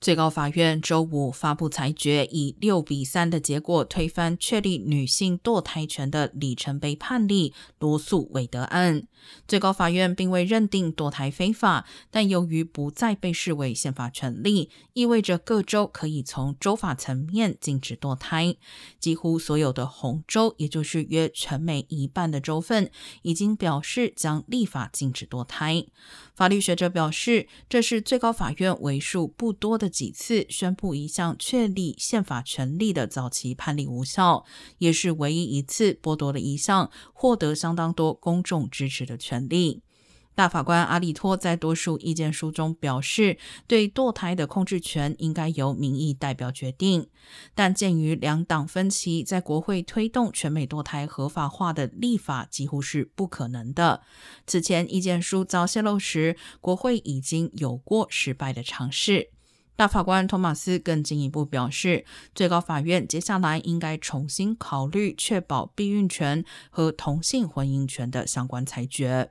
最高法院周五发布裁决，以六比三的结果推翻确立女性堕胎权的里程碑判例罗素韦德案。最高法院并未认定堕胎非法，但由于不再被视为宪法权利，意味着各州可以从州法层面禁止堕胎。几乎所有的红州，也就是约全美一半的州份，已经表示将立法禁止堕胎。法律学者表示，这是最高法院为数不多的。几次宣布一项确立宪法权利的早期判例无效，也是唯一一次剥夺了一项获得相当多公众支持的权利。大法官阿利托在多数意见书中表示，对堕胎的控制权应该由民意代表决定。但鉴于两党分歧，在国会推动全美堕胎合法化的立法几乎是不可能的。此前意见书遭泄露时，国会已经有过失败的尝试。大法官托马斯更进一步表示，最高法院接下来应该重新考虑确保避孕权和同性婚姻权的相关裁决。